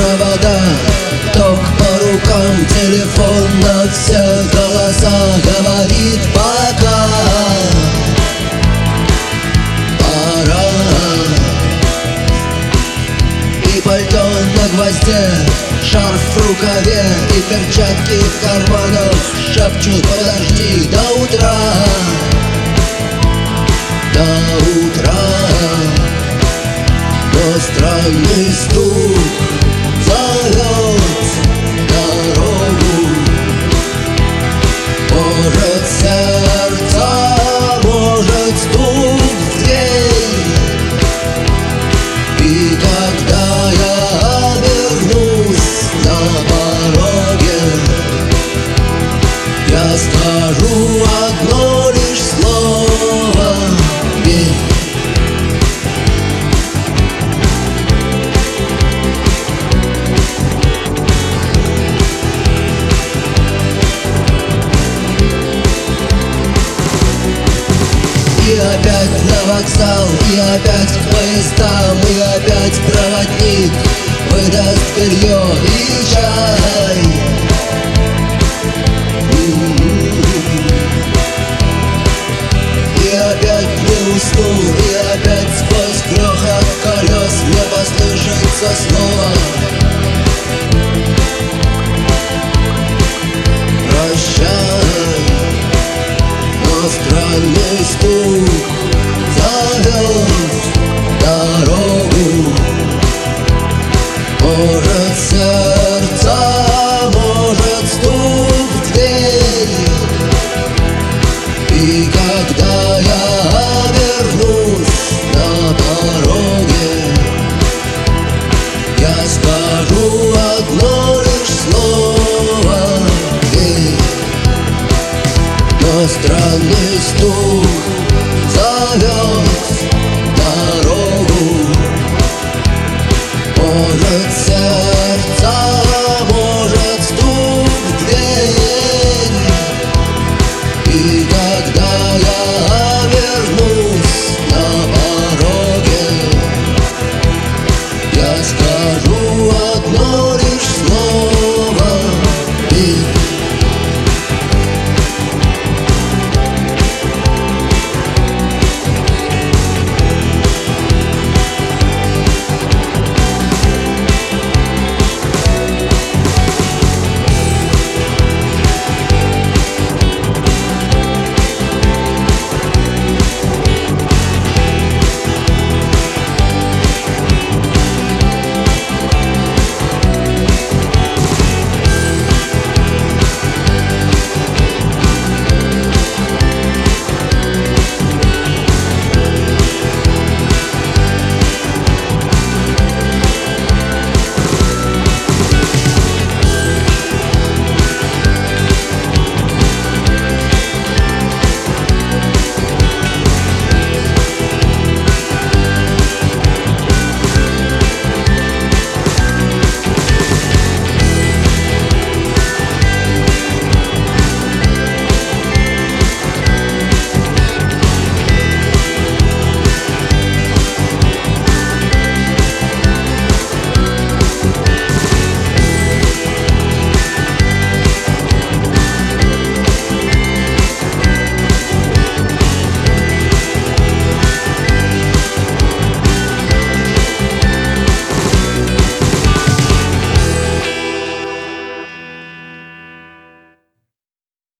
Провода, ток по рукам Телефон на все голоса Говорит пока Пора. И пальто на гвозде Шарф в рукаве и перчатки в карманах. Шепчут подожди до утра До утра. Но странный стук опять на вокзал, и опять к поездам, и опять проводник выдаст белье и чай. И опять не уснул, и опять сквозь грохот колес мне послышится снова. Ranny stół zająć странный стук зовет дорогу. Может сердце, может стук дверь И когда